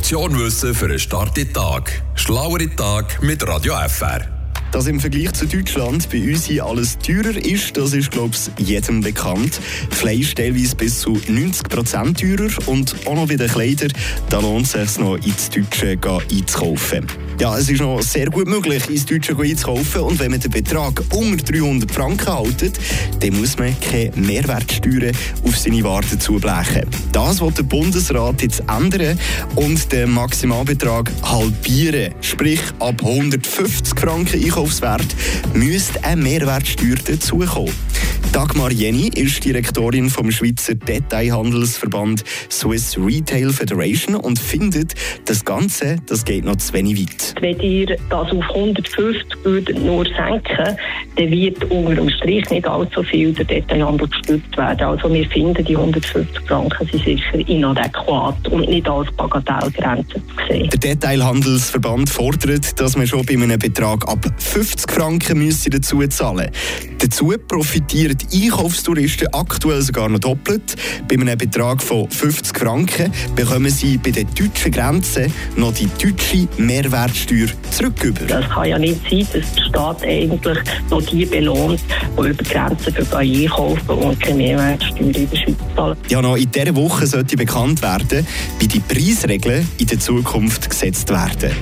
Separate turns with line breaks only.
Portion Wissen für einen starken Tag. Schlauere Tag mit Radio FR.
Dass im Vergleich zu Deutschland bei uns hier alles teurer ist, das ist, glaube ich, jedem bekannt. Fleisch teilweise bis zu 90% teurer und auch noch bei den Kleidern, da lohnt es sich noch ins Deutsche einzukaufen. Ja, es ist noch sehr gut möglich, ins Deutsche einzukaufen und wenn man den Betrag unter 300 Franken hält, dann muss man keine Mehrwertsteuern auf seine Waren zublechen. Das will der Bundesrat jetzt ändern und den Maximalbetrag halbieren. Sprich, ab 150 Franken Einkaufswert müsste eine Mehrwertsteuer dazukommen. Dagmar Jenny ist Direktorin vom Schweizer Detailhandelsverband Swiss Retail Federation und findet, das Ganze das geht noch zu wenig weit.
Wenn ihr das auf 150 würdet nur senken, dann wird unter dem Strich nicht allzu viel der Detailhandel gestützt werden. Also wir finden, die 150 Franken sind sicher inadäquat und nicht als Bagatellgrenze zu sehen.
Der Detailhandelsverband fordert, dass man schon bei einem Betrag ab 50 Franken müsse dazu zahlen Dazu profitieren Einkaufstouristen aktuell sogar noch doppelt. Bei einem Betrag von 50 Franken bekommen sie bei den deutschen Grenzen noch die deutsche Mehrwertsteuer zurücküber.
Das kann ja nicht sein, dass der Staat eigentlich noch die belohnt, die über Grenzen einkaufen und keine Mehrwertsteuer in der Schweiz zahlen.
Ja, noch in dieser Woche sollte bekannt werden, wie die Preisregeln in der Zukunft gesetzt werden.